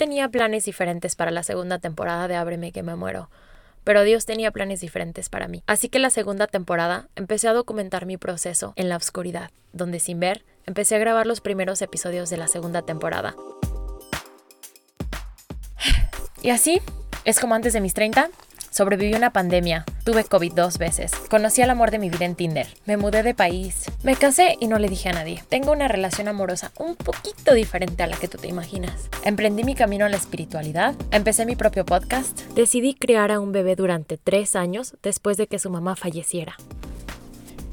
tenía planes diferentes para la segunda temporada de Ábreme que me muero, pero Dios tenía planes diferentes para mí. Así que la segunda temporada empecé a documentar mi proceso en la oscuridad, donde sin ver empecé a grabar los primeros episodios de la segunda temporada. Y así es como antes de mis 30 Sobreviví una pandemia, tuve COVID dos veces, conocí al amor de mi vida en Tinder, me mudé de país, me casé y no le dije a nadie. Tengo una relación amorosa un poquito diferente a la que tú te imaginas. Emprendí mi camino a la espiritualidad, empecé mi propio podcast, decidí crear a un bebé durante tres años después de que su mamá falleciera.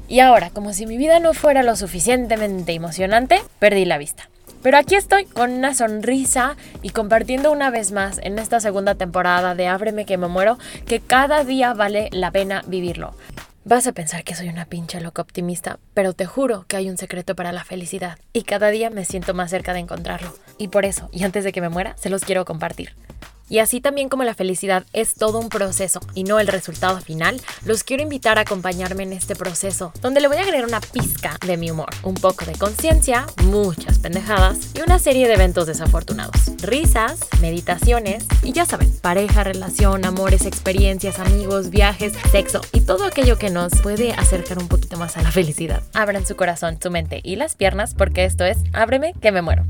Y ahora, como si mi vida no fuera lo suficientemente emocionante, perdí la vista. Pero aquí estoy con una sonrisa y compartiendo una vez más en esta segunda temporada de Ábreme que me muero que cada día vale la pena vivirlo. Vas a pensar que soy una pinche loca optimista, pero te juro que hay un secreto para la felicidad y cada día me siento más cerca de encontrarlo. Y por eso, y antes de que me muera, se los quiero compartir. Y así también como la felicidad es todo un proceso y no el resultado final, los quiero invitar a acompañarme en este proceso, donde le voy a agregar una pizca de mi humor, un poco de conciencia, muchas pendejadas y una serie de eventos desafortunados. Risas, meditaciones y ya saben, pareja, relación, amores, experiencias, amigos, viajes, sexo y todo aquello que nos puede acercar un poquito más a la felicidad. Abran su corazón, su mente y las piernas porque esto es Ábreme que me muero.